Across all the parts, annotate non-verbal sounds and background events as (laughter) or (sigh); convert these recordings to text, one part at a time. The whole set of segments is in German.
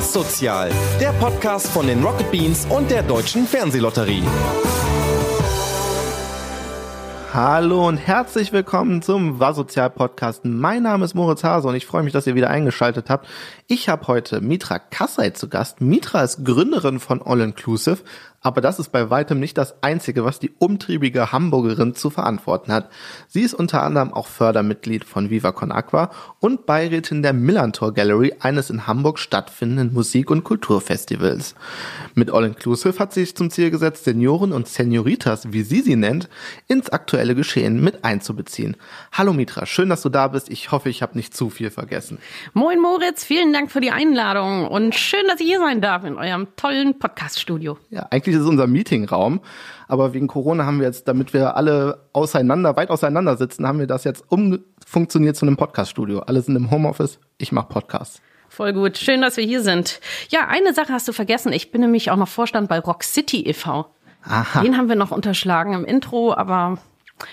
Was Sozial, der Podcast von den Rocket Beans und der Deutschen Fernsehlotterie. Hallo und herzlich willkommen zum Warsozial Podcast. Mein Name ist Moritz Hase und ich freue mich, dass ihr wieder eingeschaltet habt. Ich habe heute Mitra Kassai zu Gast. Mitra ist Gründerin von All Inclusive, aber das ist bei weitem nicht das Einzige, was die umtriebige Hamburgerin zu verantworten hat. Sie ist unter anderem auch Fördermitglied von Viva Con Aqua und Beirätin der Millantor Gallery, eines in Hamburg stattfindenden Musik- und Kulturfestivals. Mit All Inclusive hat sie sich zum Ziel gesetzt, Senioren und Senioritas, wie sie sie nennt, ins aktuelle Geschehen mit einzubeziehen. Hallo Mitra, schön, dass du da bist. Ich hoffe, ich habe nicht zu viel vergessen. Moin Moritz, vielen Dank für die Einladung und schön, dass ich hier sein darf in eurem tollen Podcast-Studio. Ja, eigentlich ist es unser Meetingraum, aber wegen Corona haben wir jetzt, damit wir alle auseinander, weit auseinander sitzen, haben wir das jetzt umfunktioniert zu einem Podcast-Studio. Alle sind im Homeoffice, ich mache Podcasts. Voll gut. Schön, dass wir hier sind. Ja, eine Sache hast du vergessen. Ich bin nämlich auch noch Vorstand bei Rock City e.V. Aha. Den haben wir noch unterschlagen im Intro, aber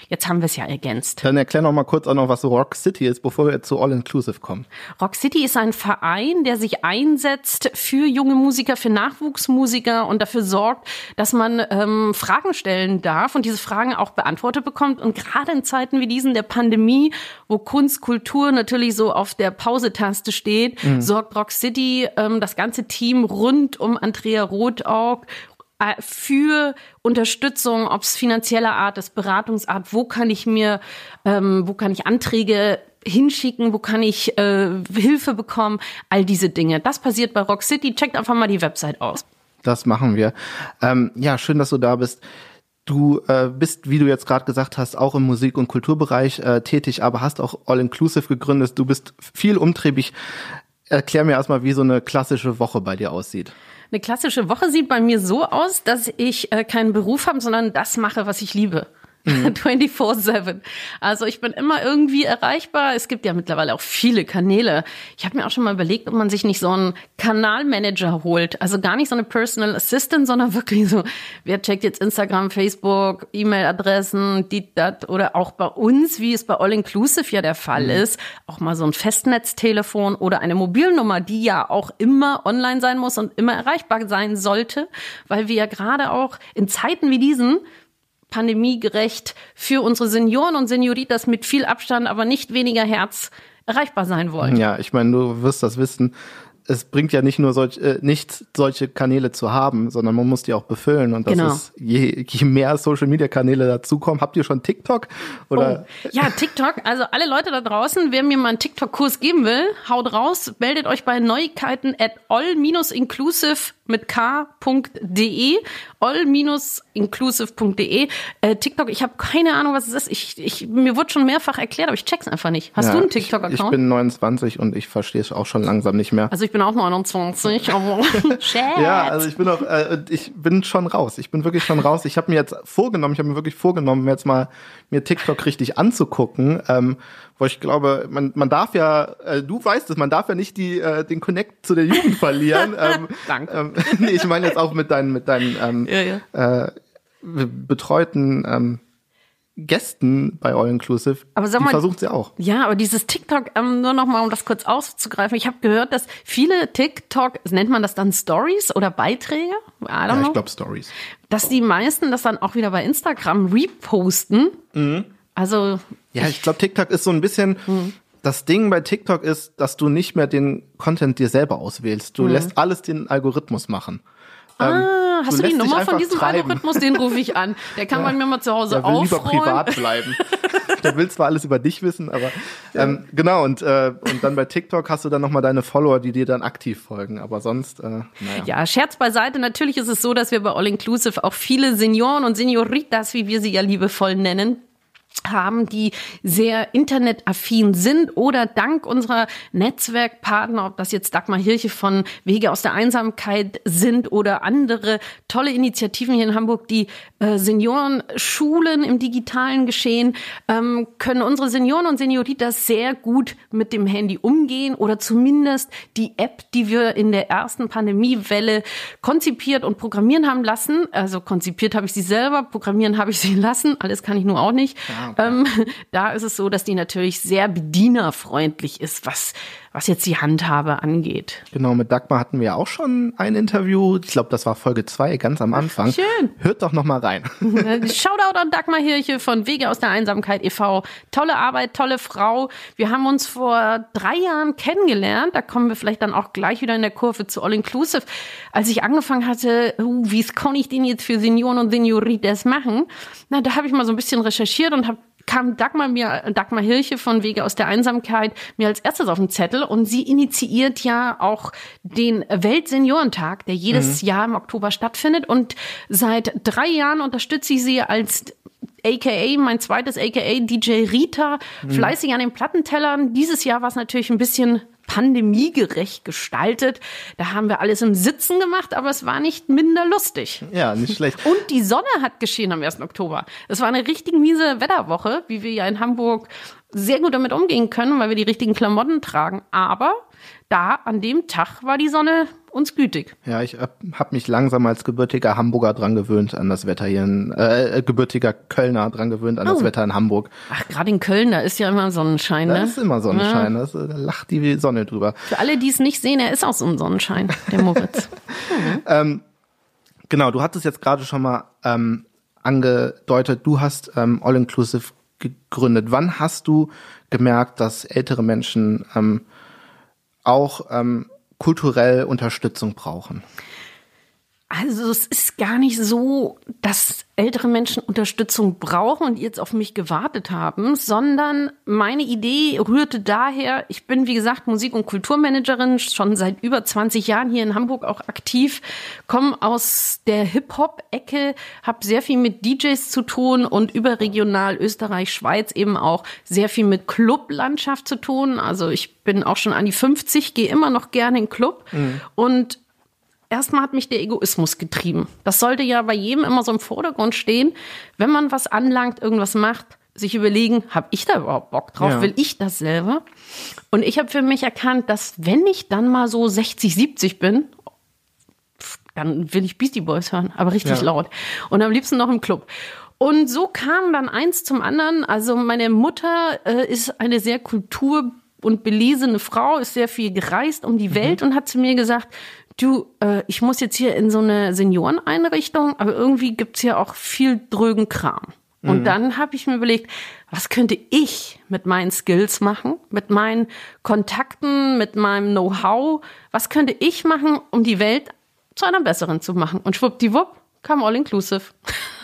Jetzt haben wir es ja ergänzt. Dann erklär noch mal kurz auch noch, was Rock City ist, bevor wir zu All Inclusive kommen. Rock City ist ein Verein, der sich einsetzt für junge Musiker, für Nachwuchsmusiker und dafür sorgt, dass man ähm, Fragen stellen darf und diese Fragen auch beantwortet bekommt. Und gerade in Zeiten wie diesen der Pandemie, wo Kunst, Kultur natürlich so auf der Pausetaste steht, mhm. sorgt Rock City ähm, das ganze Team rund um Andrea Rothaug für Unterstützung, ob es finanzieller Art ist, Beratungsart, wo kann ich mir, ähm, wo kann ich Anträge hinschicken, wo kann ich äh, Hilfe bekommen, all diese Dinge. Das passiert bei Rock City. Checkt einfach mal die Website aus. Das machen wir. Ähm, ja, schön, dass du da bist. Du äh, bist, wie du jetzt gerade gesagt hast, auch im Musik- und Kulturbereich äh, tätig, aber hast auch All Inclusive gegründet. Du bist viel umtriebig. Erklär mir erstmal, wie so eine klassische Woche bei dir aussieht. Eine klassische Woche sieht bei mir so aus, dass ich äh, keinen Beruf habe, sondern das mache, was ich liebe. 24-7. Mhm. (laughs) Also ich bin immer irgendwie erreichbar. Es gibt ja mittlerweile auch viele Kanäle. Ich habe mir auch schon mal überlegt, ob man sich nicht so einen Kanalmanager holt. Also gar nicht so eine Personal Assistant, sondern wirklich so, wer checkt jetzt Instagram, Facebook, E-Mail-Adressen, die, dat oder auch bei uns, wie es bei All Inclusive ja der Fall mhm. ist, auch mal so ein Festnetztelefon oder eine Mobilnummer, die ja auch immer online sein muss und immer erreichbar sein sollte, weil wir ja gerade auch in Zeiten wie diesen pandemiegerecht für unsere Senioren und Senioritas mit viel Abstand, aber nicht weniger Herz erreichbar sein wollen. Ja, ich meine, du wirst das wissen es bringt ja nicht nur solch, äh, nichts, solche Kanäle zu haben, sondern man muss die auch befüllen. Und das genau. ist, je, je mehr Social Media Kanäle dazukommen, habt ihr schon TikTok? Oder? Oh. Ja, TikTok. Also alle Leute da draußen, wer mir mal einen TikTok-Kurs geben will, haut raus, meldet euch bei Neuigkeiten at all-inclusive mit k.de, all-inclusive.de. Äh, TikTok, ich habe keine Ahnung, was es ist. Ich, ich, mir wurde schon mehrfach erklärt, aber ich check's einfach nicht. Hast ja, du einen TikTok-Account? Ich, ich bin 29 und ich verstehe es auch schon langsam nicht mehr. Also ich bin auch 29, aber (laughs) Ja, also ich bin auch, äh, ich bin schon raus. Ich bin wirklich schon raus. Ich habe mir jetzt vorgenommen, ich habe mir wirklich vorgenommen, mir jetzt mal mir TikTok richtig anzugucken, ähm, wo ich glaube, man, man darf ja, äh, du weißt es, man darf ja nicht die, äh, den Connect zu der Jugend verlieren. (laughs) ähm, Danke. Ähm, (laughs) nee, ich meine jetzt auch mit deinen, mit deinen ähm, ja, ja. Äh, betreuten ähm, Gästen bei All Inclusive. Aber sag mal, die versucht sie auch. Ja, aber dieses TikTok, ähm, nur noch mal, um das kurz auszugreifen. Ich habe gehört, dass viele TikTok, nennt man das dann Stories oder Beiträge? ja, ich glaube Stories. Dass die meisten das dann auch wieder bei Instagram reposten. Mhm. Also. Ja, ich, glaube, TikTok ist so ein bisschen. Mhm. Das Ding bei TikTok ist, dass du nicht mehr den Content dir selber auswählst. Du mhm. lässt alles den Algorithmus machen. Ah, ähm, hast du, du die Nummer von diesem treiben. Algorithmus? Den rufe ich an. Der kann ja. bei mir mal zu Hause aufräumen. lieber privat bleiben. (laughs) Der will zwar alles über dich wissen, aber ähm, genau. Und, äh, und dann bei TikTok hast du dann nochmal deine Follower, die dir dann aktiv folgen. Aber sonst, äh, naja. Ja, Scherz beiseite. Natürlich ist es so, dass wir bei All Inclusive auch viele Senioren und Senioritas, wie wir sie ja liebevoll nennen, haben, die sehr internetaffin sind oder dank unserer Netzwerkpartner, ob das jetzt Dagmar Hirche von Wege aus der Einsamkeit sind oder andere tolle Initiativen hier in Hamburg, die äh, Seniorenschulen im digitalen Geschehen, ähm, können unsere Senioren und Senioritas sehr gut mit dem Handy umgehen oder zumindest die App, die wir in der ersten Pandemiewelle konzipiert und programmieren haben lassen. Also konzipiert habe ich sie selber, programmieren habe ich sie (laughs) lassen. Alles kann ich nur auch nicht. Ja. Okay. Ähm, (laughs) da ist es so, dass die natürlich sehr bedienerfreundlich ist, was was jetzt die Handhabe angeht. Genau, mit Dagmar hatten wir auch schon ein Interview. Ich glaube, das war Folge zwei, ganz am Anfang. schön. Hört doch noch mal rein. (laughs) Shoutout an Dagmar Hirche von Wege aus der Einsamkeit e.V. Tolle Arbeit, tolle Frau. Wir haben uns vor drei Jahren kennengelernt. Da kommen wir vielleicht dann auch gleich wieder in der Kurve zu All Inclusive. Als ich angefangen hatte, uh, wie kann ich den jetzt für Senioren und Senioritas machen? Na, da habe ich mal so ein bisschen recherchiert und habe kam Dagmar mir, Dagmar Hirche von Wege aus der Einsamkeit mir als erstes auf den Zettel und sie initiiert ja auch den Weltseniorentag, der jedes mhm. Jahr im Oktober stattfindet und seit drei Jahren unterstütze ich sie als AKA, mein zweites AKA, DJ Rita, mhm. fleißig an den Plattentellern. Dieses Jahr war es natürlich ein bisschen pandemiegerecht gestaltet. Da haben wir alles im Sitzen gemacht, aber es war nicht minder lustig. Ja, nicht schlecht. (laughs) Und die Sonne hat geschehen am 1. Oktober. Es war eine richtig miese Wetterwoche, wie wir ja in Hamburg sehr gut damit umgehen können, weil wir die richtigen Klamotten tragen. Aber da an dem Tag war die Sonne uns gütig. Ja, ich habe mich langsam als gebürtiger Hamburger dran gewöhnt an das Wetter hier, in, äh, gebürtiger Kölner dran gewöhnt an oh. das Wetter in Hamburg. Ach, gerade in Köln, da ist ja immer Sonnenschein, ne? Da ist immer Sonnenschein, ja. da lacht die Sonne drüber. Für alle, die es nicht sehen, er ist auch so ein Sonnenschein, der Moritz. (laughs) mhm. ähm, genau, du hattest jetzt gerade schon mal ähm, angedeutet, du hast ähm, All Inclusive gegründet. Wann hast du gemerkt, dass ältere Menschen ähm, auch ähm, kulturell Unterstützung brauchen? Also es ist gar nicht so, dass ältere Menschen Unterstützung brauchen und jetzt auf mich gewartet haben, sondern meine Idee rührte daher, ich bin wie gesagt Musik- und Kulturmanagerin, schon seit über 20 Jahren hier in Hamburg auch aktiv, komme aus der Hip-Hop-Ecke, habe sehr viel mit DJs zu tun und überregional Österreich, Schweiz eben auch sehr viel mit Clublandschaft zu tun. Also ich bin auch schon an die 50, gehe immer noch gerne in Club mhm. und erstmal hat mich der Egoismus getrieben. Das sollte ja bei jedem immer so im Vordergrund stehen. Wenn man was anlangt, irgendwas macht, sich überlegen, habe ich da überhaupt Bock drauf? Ja. Will ich das selber? Und ich habe für mich erkannt, dass wenn ich dann mal so 60, 70 bin, dann will ich Beastie Boys hören, aber richtig ja. laut. Und am liebsten noch im Club. Und so kam dann eins zum anderen. Also meine Mutter äh, ist eine sehr kultur und belesene Frau, ist sehr viel gereist um die mhm. Welt mhm. und hat zu mir gesagt, du, äh, ich muss jetzt hier in so eine Senioreneinrichtung, aber irgendwie gibt's hier auch viel drögen Kram. Und mhm. dann habe ich mir überlegt, was könnte ich mit meinen Skills machen, mit meinen Kontakten, mit meinem Know-how, was könnte ich machen, um die Welt zu einer besseren zu machen? Und schwuppdiwupp kam All Inclusive. (laughs)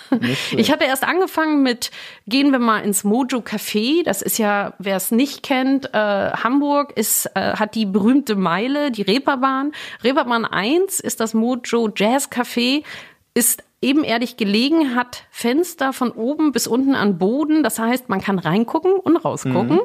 Ich hatte erst angefangen mit, gehen wir mal ins Mojo Café. Das ist ja, wer es nicht kennt, äh, Hamburg ist, äh, hat die berühmte Meile, die Reeperbahn. Reeperbahn 1 ist das Mojo Jazz Café, ist ebenerdig gelegen, hat Fenster von oben bis unten an Boden. Das heißt, man kann reingucken und rausgucken mhm.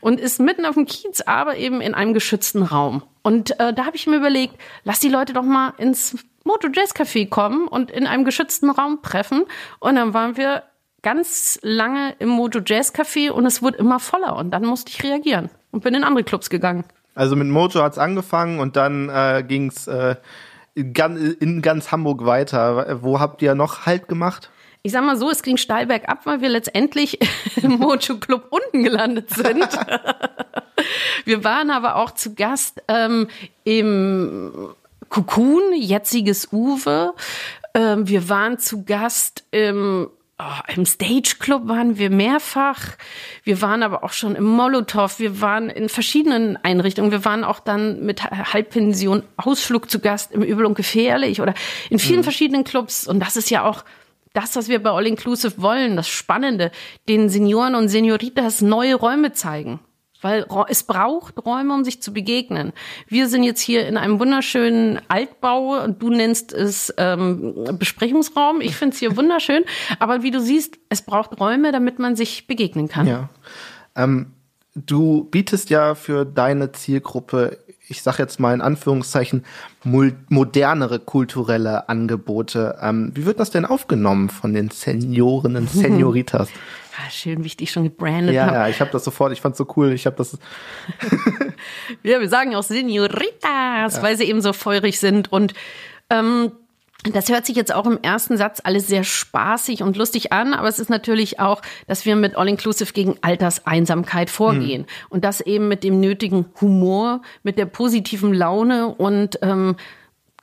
und ist mitten auf dem Kiez, aber eben in einem geschützten Raum. Und äh, da habe ich mir überlegt, lass die Leute doch mal ins Moto Jazz Café kommen und in einem geschützten Raum treffen. Und dann waren wir ganz lange im Moto Jazz Café und es wurde immer voller. Und dann musste ich reagieren und bin in andere Clubs gegangen. Also mit Mojo hat's angefangen und dann äh, ging's äh, in, in ganz Hamburg weiter. Wo habt ihr noch Halt gemacht? ich sag mal so, es ging steil bergab, weil wir letztendlich (laughs) im Mojo Club unten gelandet sind. (laughs) wir waren aber auch zu Gast ähm, im Cocoon, jetziges Uwe. Ähm, wir waren zu Gast im Oh, Im Stage Club waren wir mehrfach. Wir waren aber auch schon im Molotow. Wir waren in verschiedenen Einrichtungen. Wir waren auch dann mit Halbpension Ausflug zu Gast im Übel und Gefährlich oder in vielen mhm. verschiedenen Clubs. Und das ist ja auch das, was wir bei All Inclusive wollen, das Spannende, den Senioren und Senioritas neue Räume zeigen weil es braucht Räume, um sich zu begegnen. Wir sind jetzt hier in einem wunderschönen Altbau und du nennst es ähm, Besprechungsraum. Ich finde es hier (laughs) wunderschön, aber wie du siehst, es braucht Räume, damit man sich begegnen kann. Ja. Ähm, du bietest ja für deine Zielgruppe ich sage jetzt mal in Anführungszeichen, modernere kulturelle Angebote. Ähm, wie wird das denn aufgenommen von den Seniorinnen, (laughs) Senioritas? Ah, schön, wie ich dich schon gebrandet ja, habe. Ja, ich habe das sofort, ich fand's so cool. Ich habe das. (laughs) ja, wir sagen auch Senioritas, ja. weil sie eben so feurig sind. Und ähm, Das hört sich jetzt auch im ersten Satz alles sehr spaßig und lustig an, aber es ist natürlich auch, dass wir mit All Inclusive gegen Alterseinsamkeit vorgehen. Mhm. Und das eben mit dem nötigen Humor, mit der positiven Laune und ähm,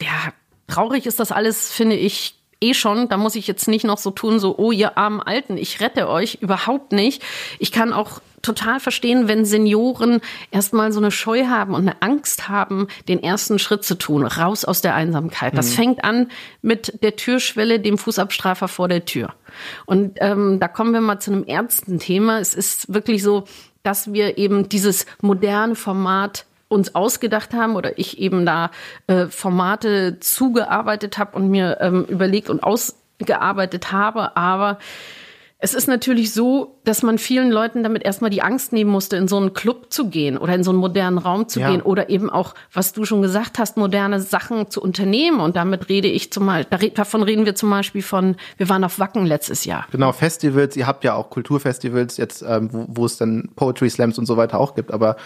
ja, traurig ist das alles, finde ich, eh schon. Da muss ich jetzt nicht noch so tun, so, oh, ihr armen Alten, ich rette euch. Überhaupt nicht. Ich kann auch total verstehen, wenn Senioren erstmal so eine Scheu haben und eine Angst haben, den ersten Schritt zu tun, raus aus der Einsamkeit. Das mhm. fängt an mit der Türschwelle, dem Fußabstrafer vor der Tür. Und ähm, da kommen wir mal zu einem ernsten Thema. Es ist wirklich so, dass wir eben dieses moderne Format uns ausgedacht haben oder ich eben da äh, Formate zugearbeitet habe und mir ähm, überlegt und ausgearbeitet habe, aber es ist natürlich so, dass man vielen Leuten damit erstmal die Angst nehmen musste, in so einen Club zu gehen oder in so einen modernen Raum zu ja. gehen oder eben auch, was du schon gesagt hast, moderne Sachen zu unternehmen. Und damit rede ich zum Beispiel, davon reden wir zum Beispiel von, wir waren auf Wacken letztes Jahr. Genau, Festivals, ihr habt ja auch Kulturfestivals jetzt, ähm, wo, wo es dann Poetry Slams und so weiter auch gibt, aber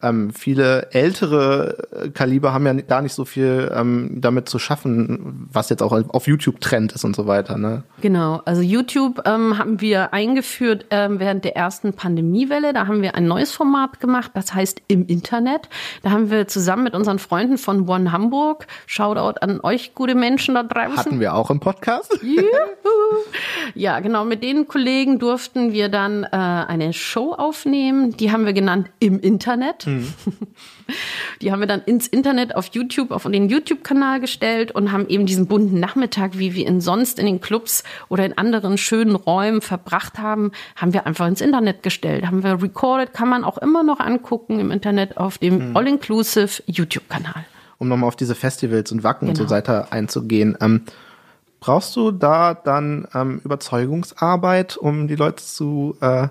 ähm, viele ältere äh, Kaliber haben ja gar nicht so viel ähm, damit zu schaffen, was jetzt auch auf YouTube Trend ist und so weiter. Ne? Genau, also YouTube ähm, haben wir eingeführt ähm, während der ersten Pandemiewelle. Da haben wir ein neues Format gemacht, das heißt im Internet. Da haben wir zusammen mit unseren Freunden von One Hamburg, Shoutout an euch gute Menschen da draußen. Hatten wir auch im Podcast. (laughs) ja, genau, mit den Kollegen durften wir dann äh, eine Show aufnehmen. Die haben wir genannt im Internet. Mhm. (laughs) Die haben wir dann ins Internet auf YouTube, auf den YouTube-Kanal gestellt und haben eben diesen bunten Nachmittag, wie wir ihn sonst in den Clubs oder in anderen schönen Räumen verbracht haben, haben wir einfach ins Internet gestellt. Haben wir recorded, kann man auch immer noch angucken im Internet auf dem mhm. All-Inclusive YouTube-Kanal. Um nochmal auf diese Festivals und Wacken genau. und so genau. weiter einzugehen. Ähm, brauchst du da dann ähm, Überzeugungsarbeit, um die Leute zu äh,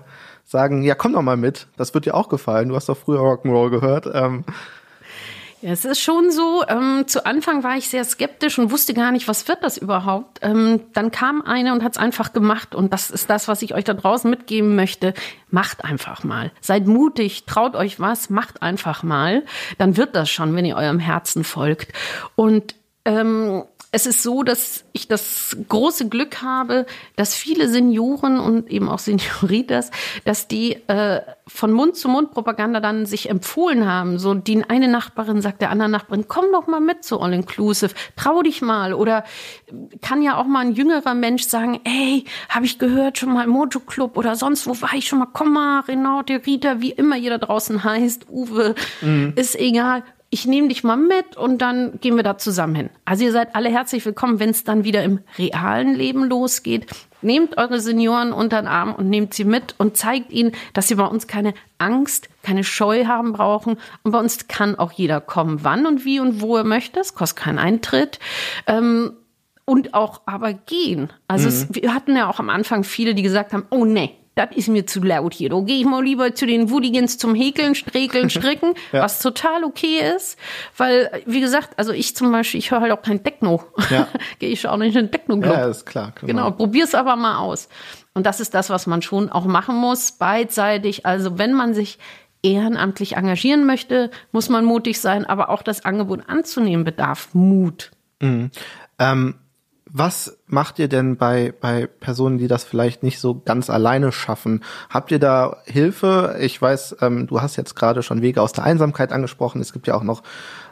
sagen, ja, komm doch mal mit, das wird dir auch gefallen, du hast doch früher Rock'n'Roll gehört. Ähm. Ja, es ist schon so, ähm, zu Anfang war ich sehr skeptisch und wusste gar nicht, was wird das überhaupt. Ähm, dann kam eine und hat es einfach gemacht und das ist das, was ich euch da draußen mitgeben möchte. Macht einfach mal. Seid mutig, traut euch was, macht einfach mal. Dann wird das schon, wenn ihr eurem Herzen folgt. Und ähm, es ist so, dass ich das große Glück habe, dass viele Senioren und eben auch Senioritas, dass die äh, von Mund zu Mund Propaganda dann sich empfohlen haben. So die eine Nachbarin sagt der anderen Nachbarin, komm doch mal mit zu All Inclusive, trau dich mal. Oder kann ja auch mal ein jüngerer Mensch sagen, ey, habe ich gehört schon mal im Mojo Club oder sonst wo war ich schon mal, komm mal, Renate, Rita, wie immer ihr da draußen heißt, Uwe, mhm. ist egal, ich nehme dich mal mit und dann gehen wir da zusammen hin. Also ihr seid alle herzlich willkommen, wenn es dann wieder im realen Leben losgeht. Nehmt eure Senioren unter den Arm und nehmt sie mit und zeigt ihnen, dass sie bei uns keine Angst, keine Scheu haben brauchen. Und bei uns kann auch jeder kommen, wann und wie und wo er möchte. Es kostet keinen Eintritt. Ähm, und auch aber gehen. Also mhm. es, wir hatten ja auch am Anfang viele, die gesagt haben, oh nee, das ist mir zu laut hier. Da gehe ich mal lieber zu den Woodigans zum Häkeln, Strekeln, (laughs) Stricken, ja. was total okay ist. Weil, wie gesagt, also ich zum Beispiel, ich höre halt auch kein Techno. Ja. (laughs) gehe ich auch nicht in den Techno-Club. Ja, ist klar. Genau, genau probier's aber mal aus. Und das ist das, was man schon auch machen muss, beidseitig. Also wenn man sich ehrenamtlich engagieren möchte, muss man mutig sein, aber auch das Angebot anzunehmen bedarf Mut. Mhm. Ähm was macht ihr denn bei, bei Personen, die das vielleicht nicht so ganz alleine schaffen? Habt ihr da Hilfe? Ich weiß, ähm, du hast jetzt gerade schon Wege aus der Einsamkeit angesprochen. Es gibt ja auch noch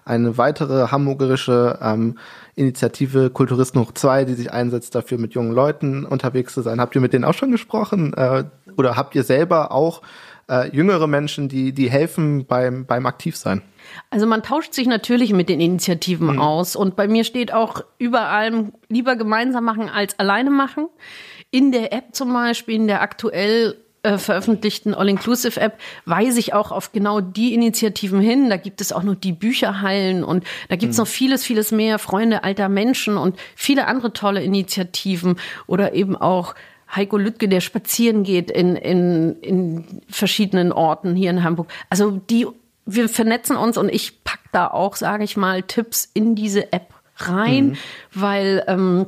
eine weitere hamburgerische ähm, Initiative Kulturisten hoch zwei, die sich einsetzt, dafür mit jungen Leuten unterwegs zu sein. Habt ihr mit denen auch schon gesprochen? Äh, oder habt ihr selber auch äh, jüngere Menschen, die, die helfen beim, beim Aktivsein? Also man tauscht sich natürlich mit den Initiativen mhm. aus und bei mir steht auch überall lieber gemeinsam machen als alleine machen. In der App zum Beispiel, in der aktuell äh, veröffentlichten All-Inclusive-App weise ich auch auf genau die Initiativen hin. Da gibt es auch noch die Bücherhallen und da gibt es mhm. noch vieles, vieles mehr, Freunde alter Menschen und viele andere tolle Initiativen oder eben auch Heiko Lüttke, der spazieren geht in, in, in verschiedenen Orten hier in Hamburg. Also die wir vernetzen uns und ich pack da auch, sage ich mal, Tipps in diese App rein, mhm. weil ähm,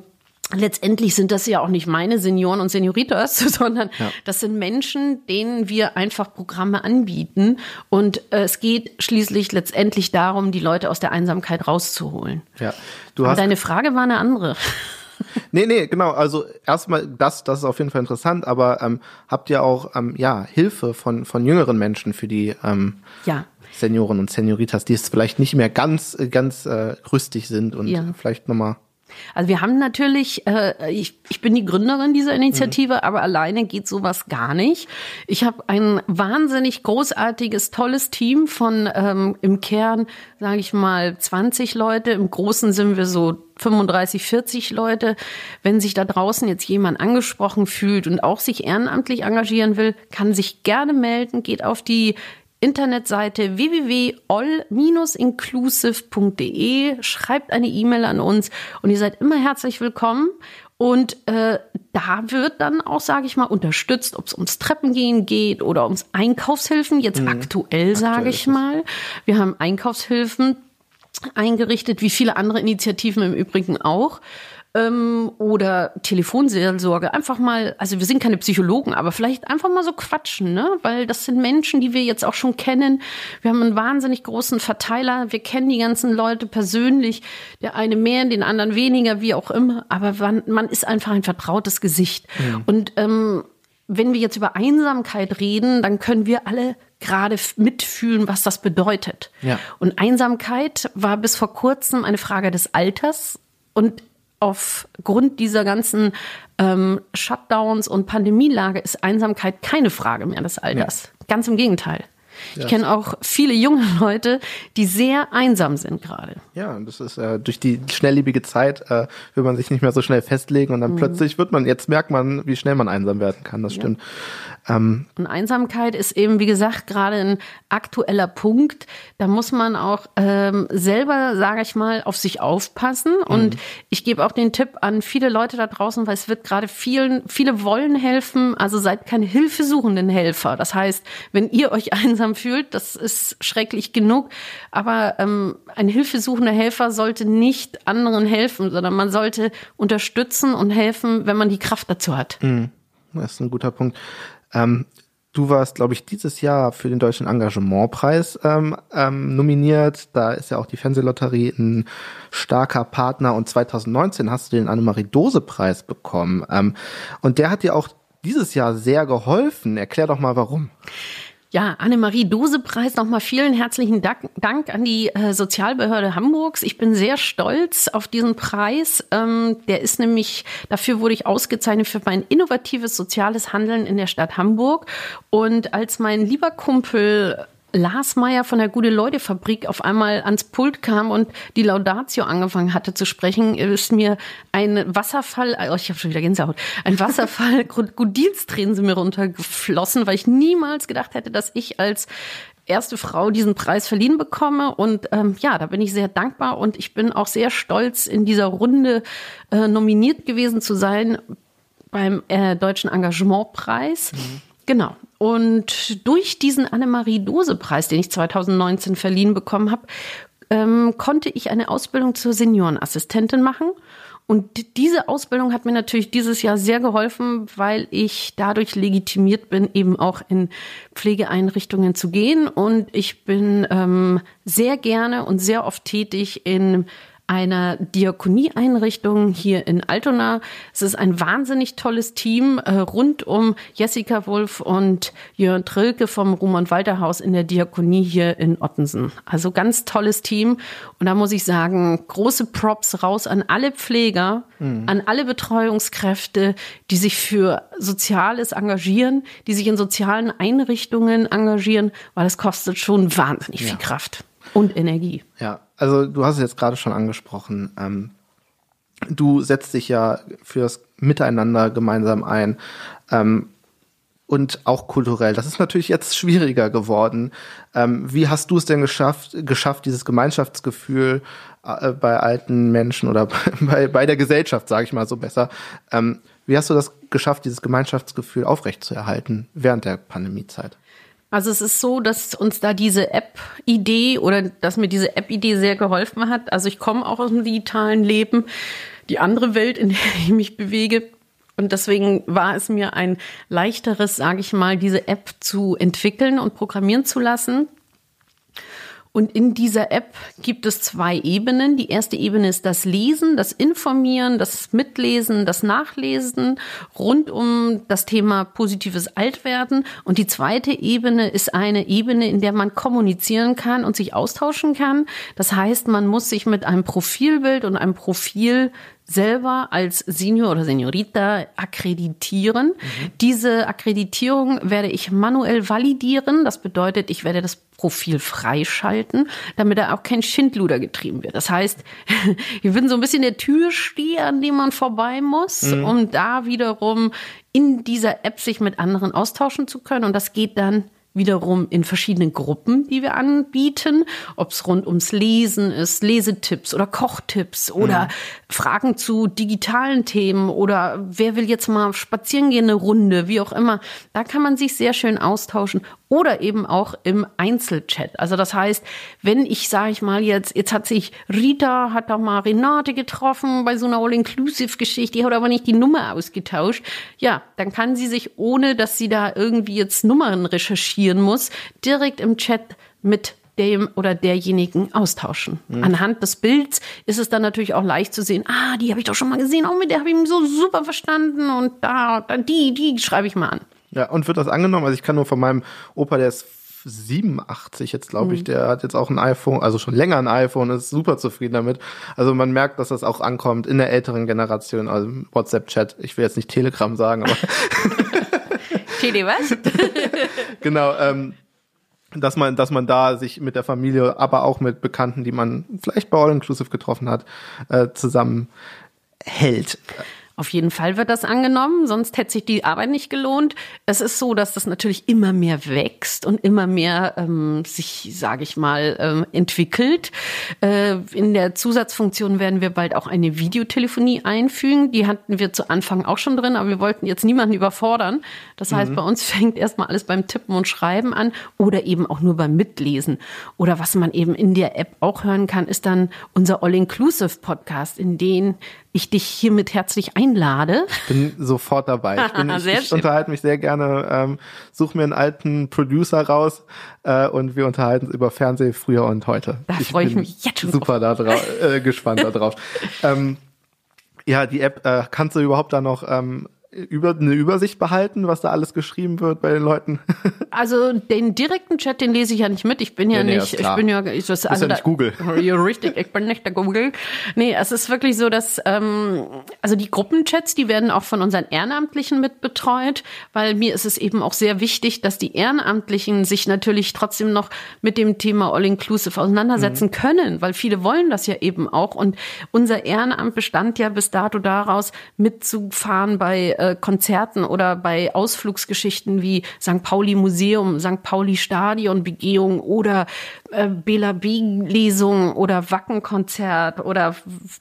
letztendlich sind das ja auch nicht meine Senioren und Senioritas, (laughs) sondern Ja. das sind Menschen, denen wir einfach Programme anbieten. Und äh, es geht schließlich letztendlich darum, die Leute aus der Einsamkeit rauszuholen. Ja. Du Aber hast deine Frage war eine andere. (laughs) Nee, nee, genau. Also erstmal das, das ist auf jeden Fall interessant, aber ähm, habt ihr auch ähm, ja Hilfe von von jüngeren Menschen für die ähm, Ja. Senioren und Senioritas, die es vielleicht nicht mehr ganz ganz äh, rüstig sind und Ja. vielleicht nochmal Also wir haben natürlich, äh, ich, ich bin die Gründerin dieser Initiative, Mhm. aber alleine geht sowas gar nicht. Ich habe ein wahnsinnig großartiges, tolles Team von ähm, im Kern, sage ich mal, 20 Leute. Im Großen sind wir so 35, 40 Leute. Wenn sich da draußen jetzt jemand angesprochen fühlt und auch sich ehrenamtlich engagieren will, kann sich gerne melden, geht auf die Internetseite www.all-inclusive.de, schreibt eine E-Mail an uns und ihr seid immer herzlich willkommen. Und äh, da wird dann auch, sage ich mal, unterstützt, ob es ums Treppengehen geht oder ums Einkaufshilfen. Jetzt aktuell, sage ich mal. Wir haben Einkaufshilfen eingerichtet, wie viele andere Initiativen im Übrigen auch. Ähm, oder Telefonseelsorge. Einfach mal, also wir sind keine Psychologen, aber vielleicht einfach mal so quatschen, ne? Weil das sind Menschen, die wir jetzt auch schon kennen. Wir haben einen wahnsinnig großen Verteiler. Wir kennen die ganzen Leute persönlich. Der eine mehr, den anderen weniger, wie auch immer. Aber man, man ist einfach ein vertrautes Gesicht. Und ähm, wenn wir jetzt über Einsamkeit reden, dann können wir alle gerade mitfühlen, was das bedeutet. Ja. Und Einsamkeit war bis vor kurzem eine Frage des Alters und aufgrund dieser ganzen ähm, Shutdowns und Pandemielage ist Einsamkeit keine Frage mehr des Alters. Ganz im Gegenteil. Ich kenne auch viele junge (laughs) Leute, die sehr einsam sind gerade. Ja, und das ist äh, durch die schnelllebige Zeit äh, will man sich nicht mehr so schnell festlegen und dann plötzlich wird man, jetzt merkt man, wie schnell man einsam werden kann, das stimmt. Ähm, Und Einsamkeit ist eben, wie gesagt, gerade ein aktueller Punkt. Da muss man auch ähm, selber, sage ich mal, auf sich aufpassen. Und ich gebe auch den Tipp an viele Leute da draußen, weil es wird gerade vielen, viele wollen helfen. Also seid keine hilfesuchenden Helfer. Das heißt, wenn ihr euch (laughs) einsam fühlt, das ist schrecklich genug. Aber ähm, ein hilfesuchender Helfer sollte nicht anderen helfen, sondern man sollte unterstützen und helfen, wenn man die Kraft dazu hat. Das ist ein guter Punkt. Ähm, du warst, glaube ich, dieses Jahr für den Deutschen Engagementpreis ähm, ähm, nominiert. Da ist ja auch die Fernsehlotterie ein starker Partner. Und 2019 hast du den Annemarie-Dose-Preis bekommen. Ähm, und der hat dir auch dieses Jahr sehr geholfen. Erklär doch mal, warum. Ja, Annemarie-Dose-Preis nochmal vielen herzlichen Dank, Dank an die äh, Sozialbehörde Hamburgs. Ich bin sehr stolz auf diesen Preis. Ähm, der ist nämlich, dafür wurde ich ausgezeichnet für mein innovatives soziales Handeln in der Stadt Hamburg. Und als mein lieber Kumpel Lars Meyer von der Gute-Leute-Fabrik auf einmal ans Pult kam und die Laudatio angefangen hatte zu sprechen, ist mir ein Wasserfall, oh, ich habe schon wieder Gänsehaut, ein Wasserfall (laughs) Krokodilstränen sind mir runtergeflossen, weil ich niemals gedacht hätte, dass ich als erste Frau diesen Preis verliehen bekomme. Und ähm, ja, da bin ich sehr dankbar und ich bin auch sehr stolz, in dieser Runde äh, nominiert gewesen zu sein beim äh, Deutschen Engagementpreis. Genau. Und durch diesen Annemarie-Dose-Preis, den ich 2019 verliehen bekommen habe, ähm, konnte ich eine Ausbildung zur Seniorenassistentin machen. Und diese Ausbildung hat mir natürlich dieses Jahr sehr geholfen, weil ich dadurch legitimiert bin, eben auch in Pflegeeinrichtungen zu gehen. Und ich bin ähm, sehr gerne und sehr oft tätig in einer Diakonieeinrichtung hier in Altona. Es ist ein wahnsinnig tolles Team äh, rund um Jessica Wolf und Jörn Trilke vom und Walter Haus in der Diakonie hier in Ottensen. Also ganz tolles Team. Und da muss ich sagen, große Props raus an alle Pfleger, an alle Betreuungskräfte, die sich für Soziales engagieren, die sich in sozialen Einrichtungen engagieren, weil es kostet schon wahnsinnig viel Kraft und Energie. Ja, also du hast es jetzt gerade schon angesprochen. Ähm, du setzt dich ja für das Miteinander gemeinsam ein. Ähm, und auch kulturell. Das ist natürlich jetzt schwieriger geworden. Ähm, wie hast du es denn geschafft, geschafft, dieses Gemeinschaftsgefühl äh, bei alten Menschen oder (laughs) bei, bei der Gesellschaft, sage ich mal so besser, ähm, wie hast du das geschafft, dieses Gemeinschaftsgefühl aufrechtzuerhalten während der Pandemiezeit? Also es ist so, dass uns da diese App-Idee oder dass mir diese App-Idee sehr geholfen hat. Also ich komme auch aus dem digitalen Leben. die andere Welt, in der (laughs) ich mich bewege. Und deswegen war es mir ein leichteres, sage ich mal, diese App zu entwickeln und programmieren zu lassen. Und in dieser App gibt es zwei Ebenen. Die erste Ebene ist das Lesen, das Informieren, das Mitlesen, das Nachlesen rund um das Thema positives Altwerden. Und die zweite Ebene ist eine Ebene, in der man kommunizieren kann und sich austauschen kann. Das heißt, man muss sich mit einem Profilbild und einem Profil selber als Senior oder Seniorita akkreditieren. Mhm. Diese Akkreditierung werde ich manuell validieren. Das bedeutet, ich werde das Profil freischalten, damit da auch kein Schindluder getrieben wird. Das heißt, (laughs) ich bin so ein bisschen der Türsteher, an dem man vorbei muss, mhm. um da wiederum in dieser App sich mit anderen austauschen zu können. Und das geht dann wiederum in verschiedenen Gruppen, die wir anbieten, ob es rund ums Lesen ist, Lesetipps oder Kochtipps oder mhm. Fragen zu digitalen Themen oder wer will jetzt mal spazieren gehen eine Runde, wie auch immer. Da kann man sich sehr schön austauschen oder eben auch im Einzelchat. Also das heißt, wenn ich, sage ich mal jetzt, jetzt hat sich Rita, hat da mal Renate getroffen bei so einer All-Inclusive-Geschichte, die hat aber nicht die Nummer ausgetauscht. Ja, dann kann sie sich, ohne dass sie da irgendwie jetzt Nummern recherchieren muss, direkt im Chat mit dem oder derjenigen austauschen. Mhm. Anhand des Bilds ist es dann natürlich auch leicht zu sehen, ah, die habe ich doch schon mal gesehen, auch mit der habe ich mich so super verstanden und da, dann die, die schreibe ich mal an. Ja, und wird das angenommen? Also ich kann nur von meinem Opa, der ist 87 jetzt, glaube ich, mhm. der hat jetzt auch ein iPhone, also schon länger ein iPhone, ist super zufrieden damit. Also man merkt, dass das auch ankommt in der älteren Generation, also WhatsApp-Chat. Ich will jetzt nicht Telegram sagen, aber. (laughs) Tele was? (laughs) genau, ähm, dass man, dass man da sich mit der Familie, aber auch mit Bekannten, die man vielleicht bei All Inclusive getroffen hat, äh, zusammen hält. Auf jeden Fall wird das angenommen, sonst hätte sich die Arbeit nicht gelohnt. Es ist so, dass das natürlich immer mehr wächst und immer mehr ähm, sich, sage ich mal, ähm, entwickelt. Äh, in der Zusatzfunktion werden wir bald auch eine Videotelefonie einfügen. Die hatten wir zu Anfang auch schon drin, aber wir wollten jetzt niemanden überfordern. Das heißt, mhm. bei uns fängt erstmal alles beim Tippen und Schreiben an oder eben auch nur beim Mitlesen. Oder was man eben in der App auch hören kann, ist dann unser All-Inclusive-Podcast, in den ich dich hiermit herzlich einlade. Ich bin sofort dabei. Ich, bin, (laughs) ich, ich unterhalte mich sehr gerne, ähm, suche mir einen alten Producer raus äh, und wir unterhalten uns über Fernseh früher und heute. Da freue ich mich jetzt schon super da drauf, äh, gespannt darauf. ähm, ja, die App, äh, kannst du überhaupt da noch ähm, über eine Übersicht behalten, was da alles geschrieben wird bei den Leuten? (laughs) also den direkten Chat, den lese ich ja nicht mit. Ich bin ja, ja nee, nicht, ich bin ja, ich, das, also ja nicht Google. (laughs) Ja, richtig, ich bin nicht der Google. Nee, es ist wirklich so, dass ähm, also die Gruppenchats, die werden auch von unseren Ehrenamtlichen mit betreut, weil mir ist es eben auch sehr wichtig, dass die Ehrenamtlichen sich natürlich trotzdem noch mit dem Thema All Inclusive auseinandersetzen mhm. können, weil viele wollen das ja eben auch. Und unser Ehrenamt bestand ja bis dato daraus, mitzufahren bei äh, Konzerten oder bei Ausflugsgeschichten wie St. Pauli Museum, St. Pauli Stadion Begehung oder äh, Bela B Lesung oder Wackenkonzert oder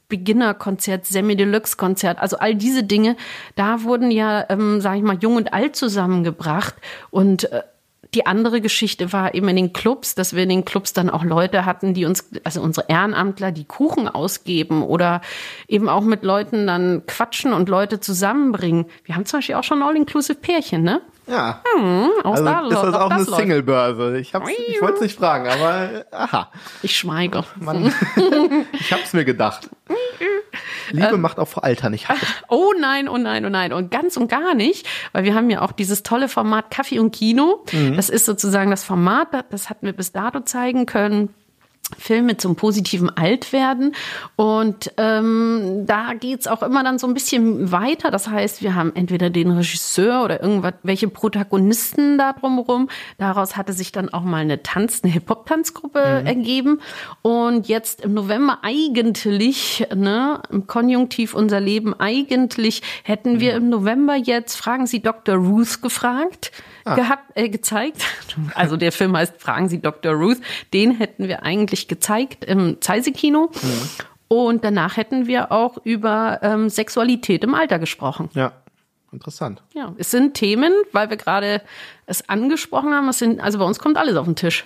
Beginnerkonzert, Semi Deluxe Konzert. Also all diese Dinge, da wurden ja, ähm, sage ich mal, jung und alt zusammengebracht und äh, die andere Geschichte war eben in den Clubs, dass wir in den Clubs dann auch Leute hatten, die uns, also unsere Ehrenamtler, die Kuchen ausgeben oder eben auch mit Leuten dann quatschen und Leute zusammenbringen. Wir haben zum Beispiel auch schon All-Inclusive Pärchen, ne? Ja. Hm, also da, ist das auch, das eine Single-Börse? Ich, ich wollte es nicht fragen, aber aha. Ich schweige. Mann, (laughs) ich hab's mir gedacht. (laughs) Liebe ähm, macht auch vor Alter nicht halt. (laughs) Oh nein, oh nein, oh nein. Und ganz und gar nicht, weil wir haben ja auch dieses tolle Format Kaffee und Kino. Mhm. Das ist sozusagen das Format, das hatten wir bis dato zeigen können. Filme zum positiven Altwerden. Und ähm, da geht's auch immer dann so ein bisschen weiter. Das heißt, wir haben entweder den Regisseur oder irgendwas, welche Protagonisten da drumherum. Daraus hatte sich dann auch mal eine Tanz, eine Hip-Hop-Tanzgruppe mhm. ergeben. Und jetzt im November eigentlich, ne, im Konjunktiv unser Leben, eigentlich hätten wir mhm. im November jetzt, fragen Sie Dr. Ruth gefragt ah. gehabt, äh, gezeigt. (laughs) Also der Film heißt Fragen Sie Dr. Ruth. Den hätten wir eigentlich gezeigt im Zeise-Kino. Mhm. Und danach hätten wir auch über ähm, Sexualität im Alter gesprochen. Ja. Interessant. Ja, es sind Themen, weil wir gerade es angesprochen haben, es sind, also bei uns kommt alles auf den Tisch.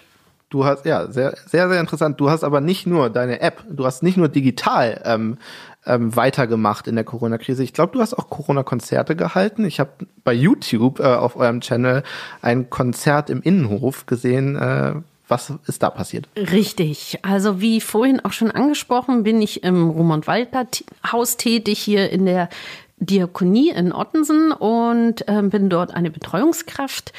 Du hast, ja, sehr, sehr, sehr interessant. Du hast aber nicht nur deine App, du hast nicht nur digital ähm, ähm, weitergemacht in der Corona-Krise. Ich glaube, du hast auch Corona-Konzerte gehalten. Ich habe bei YouTube äh, auf eurem Channel ein Konzert im Innenhof gesehen. Äh, was ist da passiert? Richtig. Also wie vorhin auch schon angesprochen, bin ich im Roman Walter Haus tätig hier in der Diakonie in Ottensen und äh, bin dort eine Betreuungskraft.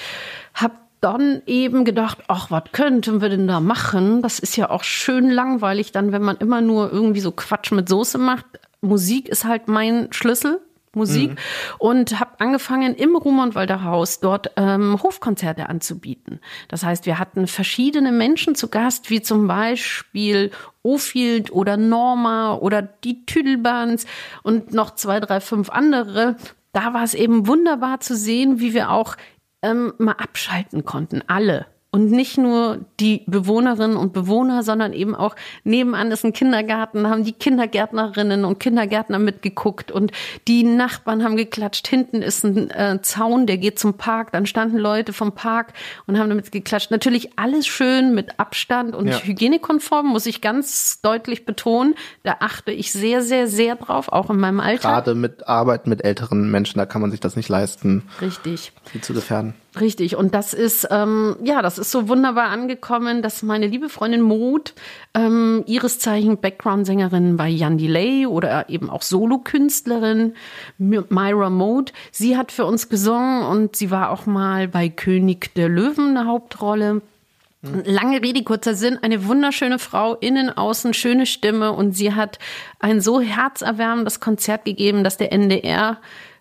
Hab dann eben gedacht, ach, was könnten wir denn da machen? Das ist ja auch schön langweilig dann, wenn man immer nur irgendwie so Quatsch mit Soße macht. Musik ist halt mein Schlüssel. Musik mhm. und habe angefangen im Ruhmondwalder Haus dort ähm, Hofkonzerte anzubieten. Das heißt, wir hatten verschiedene Menschen zu Gast, wie zum Beispiel Ofield oder Norma oder die Tüdelbands und noch zwei, drei, fünf andere. Da war es eben wunderbar zu sehen, wie wir auch ähm, mal abschalten konnten, alle. Und nicht nur die Bewohnerinnen und Bewohner, sondern eben auch nebenan ist ein Kindergarten, haben die Kindergärtnerinnen und Kindergärtner mitgeguckt und die Nachbarn haben geklatscht. Hinten ist ein äh, Zaun, der geht zum Park. Dann standen Leute vom Park und haben damit geklatscht. Natürlich alles schön mit Abstand und ja. hygienekonform, muss ich ganz deutlich betonen. Da achte ich sehr, sehr, sehr drauf, auch in meinem Alltag. Gerade mit Arbeit mit älteren Menschen, da kann man sich das nicht leisten. Richtig. Sie zu gefährden. Richtig. Und das ist, ähm, ja, das ist so wunderbar angekommen, dass meine liebe Freundin Mut, ähm, ihres Zeichen Background-Sängerin bei Jan Delay oder eben auch Solokünstlerin Myra Mode, sie hat für uns gesungen und sie war auch mal bei König der Löwen eine Hauptrolle. Lange Rede, kurzer Sinn, eine wunderschöne Frau, innen, außen, schöne Stimme und sie hat ein so herzerwärmendes Konzert gegeben, dass der NDR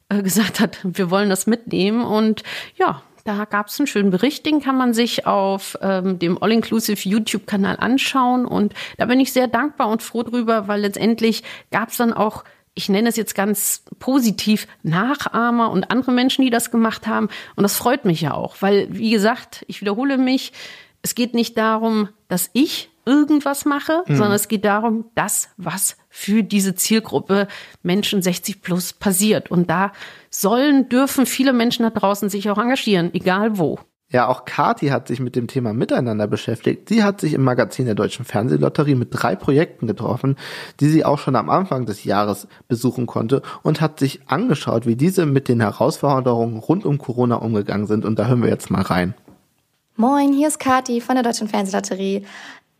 äh, gesagt hat, wir wollen das mitnehmen und ja, da gab es einen schönen Bericht, den kann man sich auf ähm, dem All-Inclusive YouTube-Kanal anschauen. Und da bin ich sehr dankbar und froh drüber, weil letztendlich gab es dann auch, ich nenne es jetzt ganz positiv, Nachahmer und andere Menschen, die das gemacht haben. Und das freut mich ja auch, weil, wie gesagt, ich wiederhole mich, es geht nicht darum, dass ich irgendwas mache, mhm. sondern es geht darum, das, was für diese Zielgruppe Menschen 60 plus passiert. Und da sollen, dürfen viele Menschen da draußen sich auch engagieren, egal wo. Ja, auch Kati hat sich mit dem Thema Miteinander beschäftigt. Sie hat sich im Magazin der Deutschen Fernsehlotterie mit drei Projekten getroffen, die sie auch schon am Anfang des Jahres besuchen konnte und hat sich angeschaut, wie diese mit den Herausforderungen rund um Corona umgegangen sind. Und da hören wir jetzt mal rein. Moin, hier ist Kati von der Deutschen Fernsehlotterie.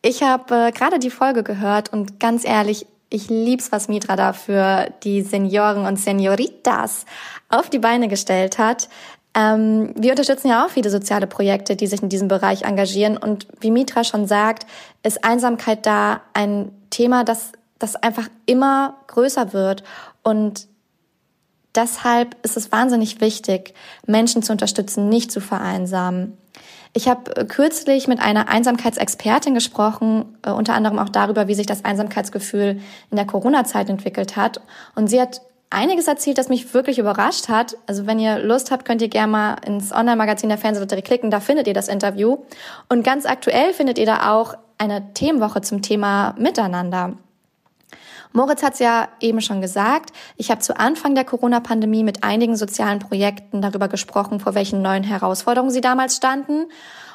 Ich habe äh, gerade die Folge gehört und ganz ehrlich, ich lieb's, was Mitra da für die Senioren und Senioritas auf die Beine gestellt hat. Ähm, wir unterstützen ja auch viele soziale Projekte, die sich in diesem Bereich engagieren. Und wie Mitra schon sagt, ist Einsamkeit da ein Thema, das, das einfach immer größer wird. Und deshalb ist es wahnsinnig wichtig, Menschen zu unterstützen, nicht zu vereinsamen. Ich habe äh, kürzlich mit einer Einsamkeitsexpertin gesprochen, äh, unter anderem auch darüber, wie sich das Einsamkeitsgefühl in der Corona-Zeit entwickelt hat. Und sie hat einiges erzählt, das mich wirklich überrascht hat. Also wenn ihr Lust habt, könnt ihr gerne mal ins Online-Magazin der Fernsehlotterie klicken, da findet ihr das Interview. Und ganz aktuell findet ihr da auch eine Themenwoche zum Thema Miteinander. Moritz hat es ja eben schon gesagt. Ich habe zu Anfang der Corona-Pandemie mit einigen sozialen Projekten darüber gesprochen, vor welchen neuen Herausforderungen sie damals standen.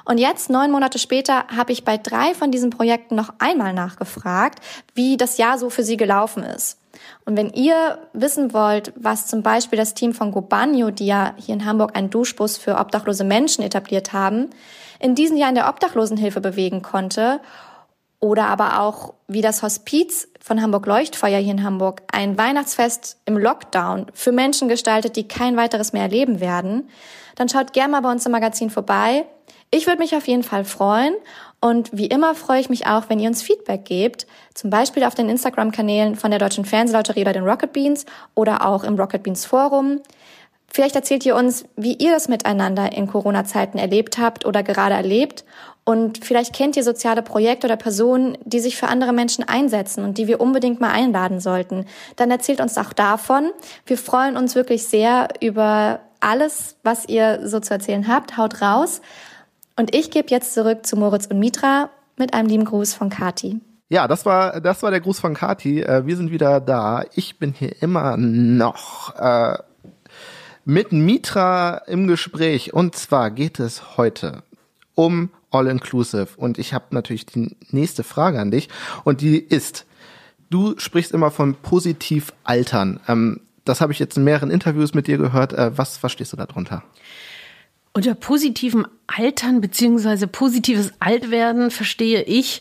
Und jetzt, neun Monate später, habe ich bei drei von diesen Projekten noch einmal nachgefragt, wie das Jahr so für sie gelaufen ist. Und wenn ihr wissen wollt, was zum Beispiel das Team von Gobanio, die ja hier in Hamburg einen Duschbus für obdachlose Menschen etabliert haben, in diesem Jahr in der Obdachlosenhilfe bewegen konnte oder aber auch, wie das Hospiz von Hamburg Leuchtfeuer hier in Hamburg ein Weihnachtsfest im Lockdown für Menschen gestaltet, die kein weiteres mehr erleben werden, dann schaut gerne mal bei uns im Magazin vorbei. Ich würde mich auf jeden Fall freuen und wie immer freue ich mich auch, wenn ihr uns Feedback gebt, zum Beispiel auf den Instagram-Kanälen von der Deutschen Fernsehlotterie oder den Rocket Beans oder auch im Rocket Beans Forum. Vielleicht erzählt ihr uns, wie ihr das miteinander in Corona-Zeiten erlebt habt oder gerade erlebt. Und vielleicht kennt ihr soziale Projekte oder Personen, die sich für andere Menschen einsetzen und die wir unbedingt mal einladen sollten. Dann erzählt uns auch davon. Wir freuen uns wirklich sehr über alles, was ihr so zu erzählen habt. Haut raus. Und ich gebe jetzt zurück zu Moritz und Mitra mit einem lieben Gruß von Kati. Ja, das war das war der Gruß von Kati. Äh, wir sind wieder da. Ich bin hier immer noch äh, mit Mitra im Gespräch. Und zwar geht es heute um All-Inclusive. Und ich habe natürlich die nächste Frage an dich. Und die ist, du sprichst immer von positiv altern. Ähm, das habe ich jetzt in mehreren Interviews mit dir gehört. Äh, was verstehst du darunter? Unter positivem Altern beziehungsweise positives Altwerden verstehe ich,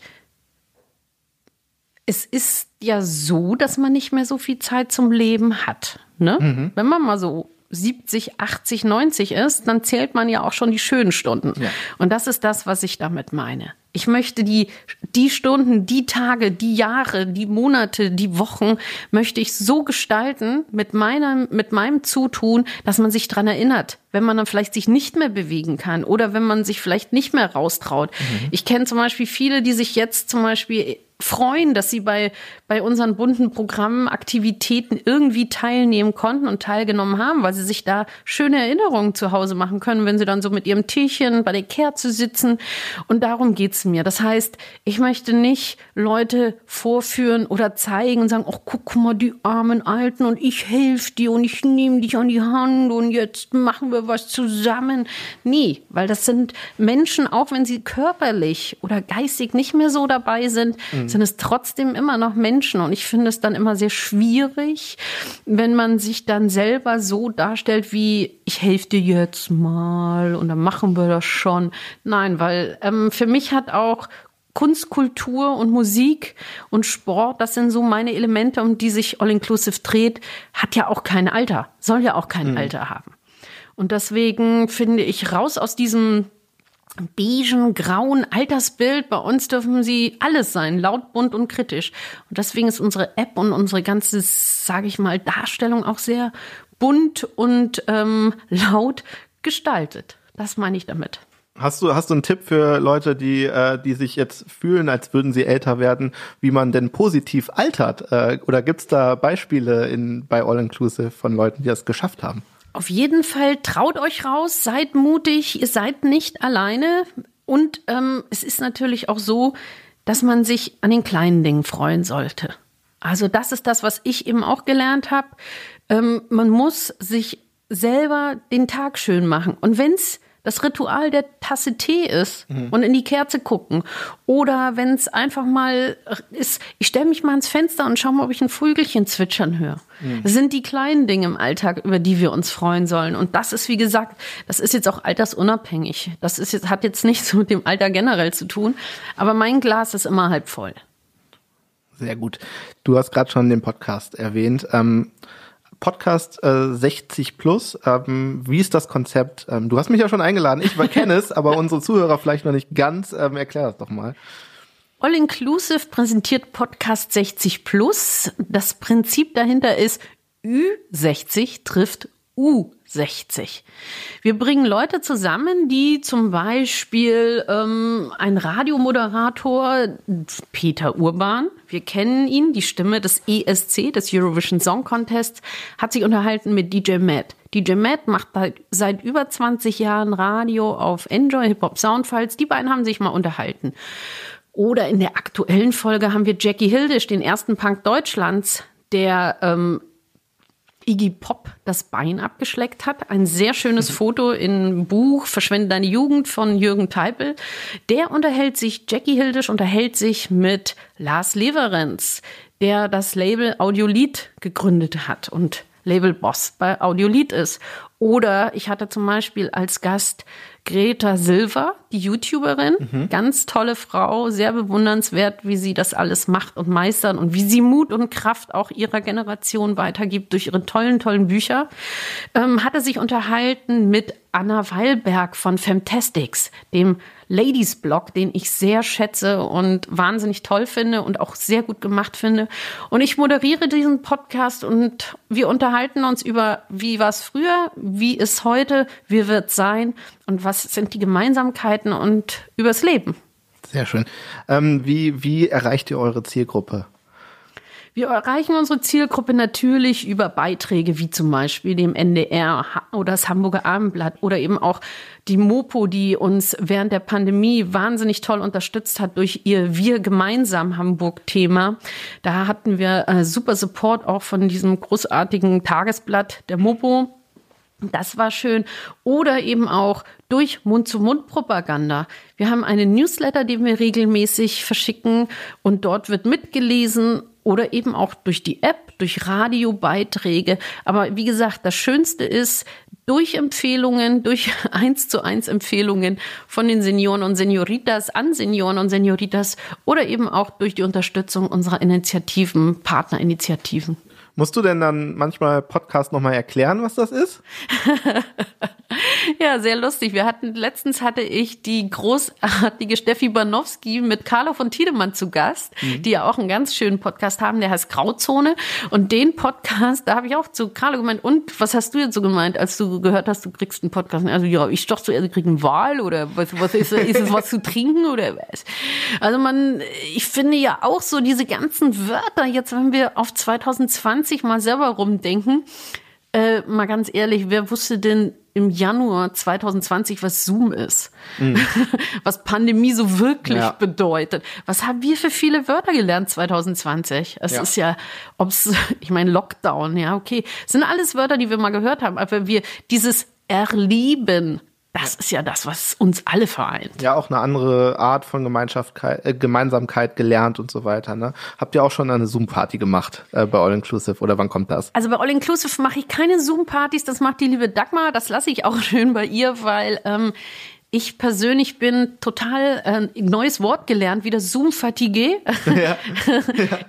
es ist ja so, dass man nicht mehr so viel Zeit zum Leben hat. Ne? Mhm. Wenn man mal so 70, 80, 90 ist, dann zählt man ja auch schon die schönen Stunden. Ja. Und das ist das, was ich damit meine. Ich möchte die, die Stunden, die Tage, die Jahre, die Monate, die Wochen möchte ich so gestalten mit meinem, mit meinem Zutun, dass man sich dran erinnert, wenn man dann vielleicht sich nicht mehr bewegen kann oder wenn man sich vielleicht nicht mehr raustraut. Mhm. Ich kenne zum Beispiel viele, die sich jetzt zum Beispiel freuen, dass sie bei, bei unseren bunten Programmen, Aktivitäten irgendwie teilnehmen konnten und teilgenommen haben, weil sie sich da schöne Erinnerungen zu Hause machen können, wenn sie dann so mit ihrem Teechen bei der Kerze sitzen. Und darum geht's mir. Das heißt, ich möchte nicht Leute vorführen oder zeigen und sagen, ach, guck mal, die armen Alten und ich helfe dir und ich nehme dich an die Hand und jetzt machen wir was zusammen. Nee, weil das sind Menschen, auch wenn sie körperlich oder geistig nicht mehr so dabei sind, mhm mhm. sind es trotzdem immer noch Menschen. Und ich finde es dann immer sehr schwierig, wenn man sich dann selber so darstellt wie, ich helfe dir jetzt mal und dann machen wir das schon. Nein, weil ähm, für mich hat auch Kunst, Kultur und Musik und Sport, das sind so meine Elemente, um die sich All-Inclusive dreht, hat ja auch kein Alter, soll ja auch kein mhm. Alter haben. Und deswegen finde ich raus aus diesem beigen, grauen Altersbild. Bei uns dürfen sie alles sein, laut, bunt und kritisch. Und deswegen ist unsere App und unsere ganze, sage ich mal, Darstellung auch sehr bunt und ähm, laut gestaltet. Das meine ich damit. Hast du, hast du einen Tipp für Leute, die, äh, die sich jetzt fühlen, als würden sie älter werden, wie man denn positiv altert? Äh, oder gibt's da Beispiele in, bei All Inclusive von Leuten, die das geschafft haben? Auf jeden Fall traut euch raus, seid mutig, ihr seid nicht alleine. Und ähm, es ist natürlich auch so, dass man sich an den kleinen Dingen freuen sollte. Also das ist das, was ich eben auch gelernt habe. Ähm, man muss sich selber den Tag schön machen. Und wenn's das Ritual der Tasse Tee ist mhm. und in die Kerze gucken. Oder wenn es einfach mal ist, ich stelle mich mal ans Fenster und schaue mal, ob ich ein Vögelchen zwitschern höre. Mhm. Das sind die kleinen Dinge im Alltag, über die wir uns freuen sollen. Und das ist, wie gesagt, das ist jetzt auch altersunabhängig. Das ist jetzt, hat jetzt nichts mit dem Alter generell zu tun. Aber mein Glas ist immer halb voll. Sehr gut. Du hast gerade schon den Podcast erwähnt. Ähm Podcast äh, 60 plus. Ähm, wie ist das Konzept? Ähm, du hast mich ja schon eingeladen, ich kenne es, aber unsere Zuhörer vielleicht noch nicht ganz. Ähm, erklär das doch mal. All Inclusive präsentiert Podcast 60 plus. Das Prinzip dahinter ist, Ü60 trifft U60. Wir bringen Leute zusammen, die zum Beispiel ähm, ein Radiomoderator, Peter Urban, wir kennen ihn, die Stimme des ESC, des Eurovision Song Contest, hat sich unterhalten mit DJ Matt. DJ Matt macht seit über 20 Jahren Radio auf Enjoy Hip Hop Soundfiles. Die beiden haben sich mal unterhalten. Oder in der aktuellen Folge haben wir Jackie Hildisch, den ersten Punk Deutschlands, der ähm, Iggy Pop das Bein abgeschleckt hat. Ein sehr schönes Foto im Buch Verschwende deine Jugend von Jürgen Teipel. Der unterhält sich, Jackie Hildisch unterhält sich mit Lars Leverenz, der das Label Audiolied gegründet hat und Labelboss bei Audiolied ist. Oder ich hatte zum Beispiel als Gast Greta Silver, die YouTuberin, mhm. ganz tolle Frau, sehr bewundernswert, wie sie das alles macht und meistert und wie sie Mut und Kraft auch ihrer Generation weitergibt durch ihre tollen, tollen Bücher. Ähm, hatte sich unterhalten mit Anna Weilberg von Femtastics, dem Ladies Blog, den ich sehr schätze und wahnsinnig toll finde und auch sehr gut gemacht finde. Und ich moderiere diesen Podcast und wir unterhalten uns über, wie war es früher, wie ist heute, wie wird sein und was sind die Gemeinsamkeiten und übers Leben. Sehr schön. Ähm, wie, wie erreicht ihr eure Zielgruppe? Wir erreichen unsere Zielgruppe natürlich über Beiträge wie zum Beispiel dem NDR oder das Hamburger Abendblatt oder eben auch die Mopo, die uns während der Pandemie wahnsinnig toll unterstützt hat durch ihr Wir gemeinsam Hamburg-Thema. Da hatten wir äh, super Support auch von diesem großartigen Tagesblatt der Mopo. Das war schön. Oder eben auch durch Mund-zu-Mund-Propaganda. Wir haben einen Newsletter, den wir regelmäßig verschicken und dort wird mitgelesen oder eben auch durch die App, durch Radiobeiträge. Aber wie gesagt, das Schönste ist, durch Empfehlungen, durch (laughs) eins zu eins Empfehlungen von den Senioren und Senioritas an Senioren und Senioritas oder eben auch durch die Unterstützung unserer Initiativen, Partnerinitiativen. Musst du denn dann manchmal Podcast nochmal erklären, was das ist? (laughs) ja, sehr lustig. Wir hatten, letztens hatte ich die großartige Steffi Banowski mit Carlo von Tiedemann zu Gast, mhm. die ja auch einen ganz schönen Podcast haben, der heißt Grauzone. Und den Podcast, da habe ich auch zu Carlo gemeint, und was hast du jetzt so gemeint, als du gehört hast, du kriegst einen Podcast? Also ja, ich doch zuerst, krieg einen Wahl oder was, was ist, ist es was zu trinken oder was? Also man, ich finde ja auch so diese ganzen Wörter jetzt, wenn wir auf 2020 20 mal selber rumdenken. Äh, mal ganz ehrlich, wer wusste denn im Januar 2020, was Zoom ist? Mhm. (laughs) Was Pandemie so wirklich ja. bedeutet? Was haben wir für viele Wörter gelernt 2020? Es ja. ist ja, ob's, (laughs) ich meine, Lockdown, ja, okay. Das sind alles Wörter, die wir mal gehört haben, aber wir dieses Erleben das ist ja das, was uns alle vereint. Ja, auch eine andere Art von Gemeinsamkeit, äh, Gemeinsamkeit gelernt und so weiter. Ne? Habt ihr auch schon eine Zoom-Party gemacht äh, bei All Inclusive oder wann kommt das? Also bei All Inclusive mache ich keine Zoom-Partys, das macht die liebe Dagmar. Das lasse ich auch (laughs) schön bei ihr, weil ähm, ich persönlich bin total äh, neues Wort gelernt, wieder Zoom-Fatigue. Ja. (laughs)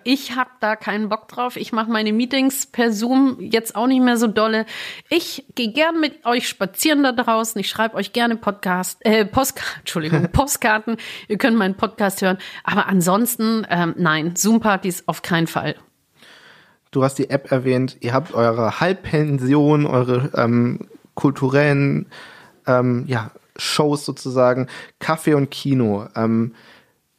Ich habe da keinen Bock drauf. Ich mache meine Meetings per Zoom jetzt auch nicht mehr so dolle. Ich gehe gern mit euch spazieren da draußen. Ich schreibe euch gerne Podcast, äh, Post, (laughs) Entschuldigung, (laughs) Postkarten. Ihr könnt meinen Podcast hören. Aber ansonsten, ähm, nein, Zoom-Partys auf keinen Fall. Du hast die App erwähnt. Ihr habt eure Halbpension, eure ähm, kulturellen ähm, ja, Shows sozusagen, Kaffee und Kino. Ähm,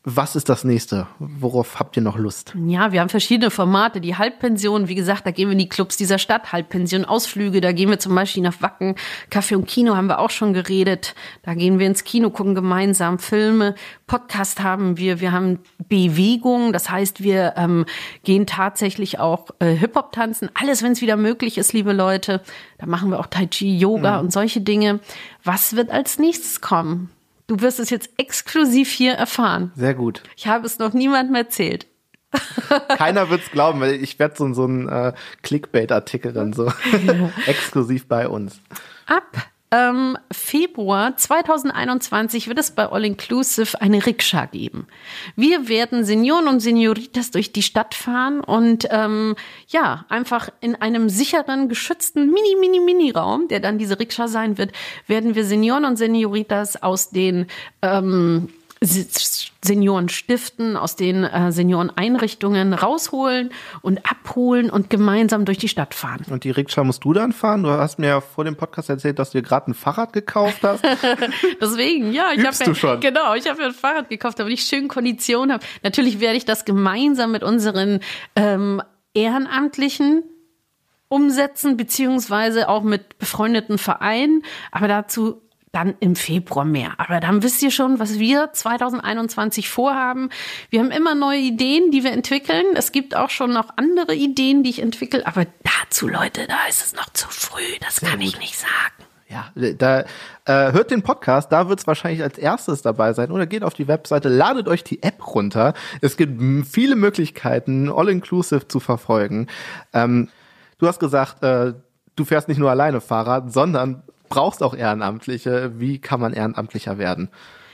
was ist das nächste? Worauf habt ihr noch Lust? Ja, wir haben verschiedene Formate. Die Halbpension, wie gesagt, da gehen wir in die Clubs dieser Stadt. Halbpension, Ausflüge, da gehen wir zum Beispiel nach Wacken. Kaffee und Kino haben wir auch schon geredet. Da gehen wir ins Kino, gucken gemeinsam Filme. Podcast haben wir. Wir haben Bewegung, das heißt, wir ähm, gehen tatsächlich auch äh, Hip-Hop tanzen. Alles, wenn es wieder möglich ist, liebe Leute. Da machen wir auch Tai Chi, Yoga mhm. und solche Dinge. Was wird als nächstes kommen? Du wirst es jetzt exklusiv hier erfahren. Sehr gut. Ich habe es noch niemandem erzählt. (laughs) Keiner wird's glauben, weil ich werde so, so ein äh, Clickbait-Artikel dann so (laughs) (laughs) exklusiv bei uns. Ab ähm, Februar 2021 wird es bei All Inclusive eine Rikscha geben. Wir werden Senioren und Senioritas durch die Stadt fahren und ähm, ja, einfach in einem sicheren, geschützten Mini, Mini, Mini-Raum, der dann diese Rikscha sein wird, werden wir Senioren und Senioritas aus den ähm, Seniorenstiften, aus den äh, Senioreneinrichtungen rausholen und abholen und gemeinsam durch die Stadt fahren. Und die Rikscha musst du dann fahren? Du hast mir ja vor dem Podcast erzählt, dass du dir gerade ein Fahrrad gekauft hast. (laughs) Deswegen, ja, ich habe ja, genau, ich habe mir ein Fahrrad gekauft, damit ich schön Kondition habe. Natürlich werde ich das gemeinsam mit unseren ähm, Ehrenamtlichen umsetzen, beziehungsweise auch mit befreundeten Vereinen. Aber dazu dann im Februar mehr. Aber dann wisst ihr schon, was wir 2021 vorhaben. Wir haben immer neue Ideen, die wir entwickeln. Es gibt auch schon noch andere Ideen, die ich entwickle. Aber dazu, Leute, da ist es noch zu früh. Das Sehr kann gut. ich nicht sagen. Ja, da äh, hört den Podcast, da wird es wahrscheinlich als erstes dabei sein. Oder geht auf die Webseite, ladet euch die App runter. Es gibt viele Möglichkeiten, all-inclusive zu verfolgen. Ähm, du hast gesagt, äh, du fährst nicht nur alleine Fahrrad, sondern brauchst auch Ehrenamtliche. Wie kann man Ehrenamtlicher werden?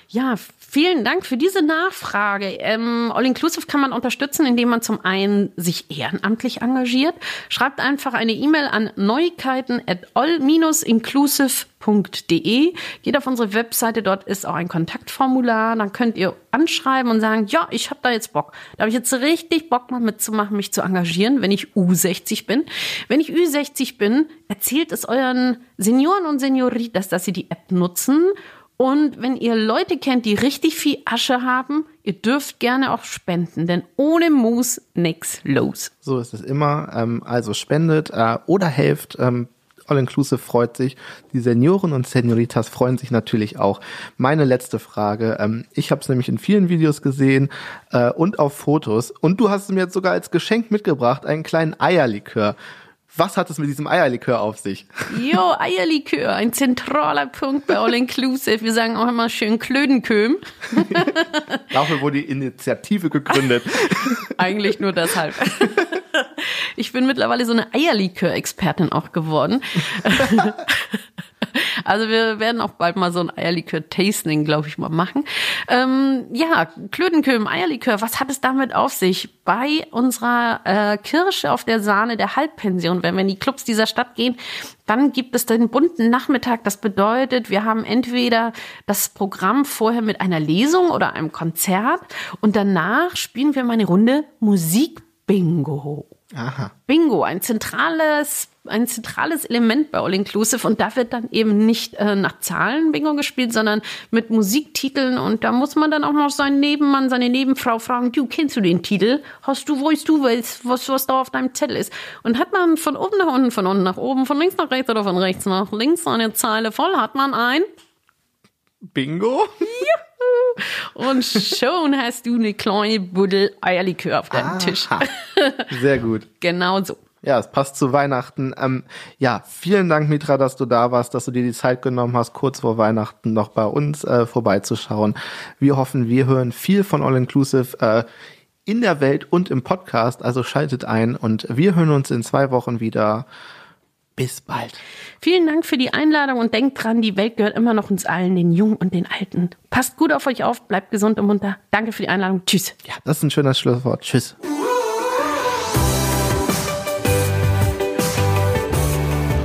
Ja, vielen Dank für diese Nachfrage. Ähm, All Inclusive kann man unterstützen, indem man zum einen sich ehrenamtlich engagiert. Schreibt einfach eine E-Mail an neuigkeiten at all-inclusive.de. Geht auf unsere Webseite, dort ist auch ein Kontaktformular. Dann könnt ihr anschreiben und sagen, ja, ich habe da jetzt Bock. Da habe ich jetzt richtig Bock mal mitzumachen, mich zu engagieren, wenn ich U60 bin. Wenn ich Ü60 bin, erzählt es euren Senioren und Senioritas, dass sie die App nutzen und wenn ihr Leute kennt, die richtig viel Asche haben, ihr dürft gerne auch spenden, denn ohne Moos nix los. So ist es immer. Ähm, also spendet äh, oder helft. Ähm, All Inclusive freut sich. Die Senioren und Senioritas freuen sich natürlich auch. Meine letzte Frage. Ähm, ich habe es nämlich in vielen Videos gesehen äh, und auf Fotos. Und du hast es mir jetzt sogar als Geschenk mitgebracht, einen kleinen Eierlikör. Was hat es mit diesem Eierlikör auf sich? Jo, Eierlikör, ein zentraler Punkt bei All Inclusive. Wir sagen auch immer schön Klödenköm. (laughs) Dafür wurde die Initiative gegründet. Eigentlich nur deshalb. Ich bin mittlerweile so eine Eierlikör-Expertin auch geworden. (laughs) Also wir werden auch bald mal so ein Eierlikör-Tasting, glaube ich, mal machen. Ähm, ja, Klötenköhm, Eierlikör, was hat es damit auf sich? Bei unserer äh, Kirsche auf der Sahne der Halbpension, wenn wir in die Clubs dieser Stadt gehen, dann gibt es den bunten Nachmittag. Das bedeutet, wir haben entweder das Programm vorher mit einer Lesung oder einem Konzert und danach spielen wir mal eine Runde Musikbingo. Aha. Bingo, ein zentrales, ein zentrales Element bei All Inclusive und da wird dann eben nicht äh, nach Zahlen Bingo gespielt, sondern mit Musiktiteln und da muss man dann auch noch seinen Nebenmann, seine Nebenfrau fragen, du, kennst du den Titel? Hast du, weißt du, was, was, was da auf deinem Zettel ist? Und hat man von oben nach unten, von unten nach oben, von links nach rechts oder von rechts nach links eine Zeile voll, hat man ein Bingo? und schon hast du eine kleine Buddel Eierlikör auf deinem Tisch. Aha. Sehr gut. (laughs) Genau so. Ja, es passt zu Weihnachten. Ähm, ja, vielen Dank, Mitra, dass du da warst, dass du dir die Zeit genommen hast, kurz vor Weihnachten noch bei uns äh, vorbeizuschauen. Wir hoffen, wir hören viel von All Inclusive äh, in der Welt und im Podcast. Also schaltet ein und wir hören uns in zwei Wochen wieder. Bis bald. Vielen Dank für die Einladung und denkt dran, die Welt gehört immer noch uns allen, den Jungen und den Alten. Passt gut auf euch auf, bleibt gesund und munter. Danke für die Einladung. Tschüss. Ja, das ist ein schönes Schlusswort. Tschüss.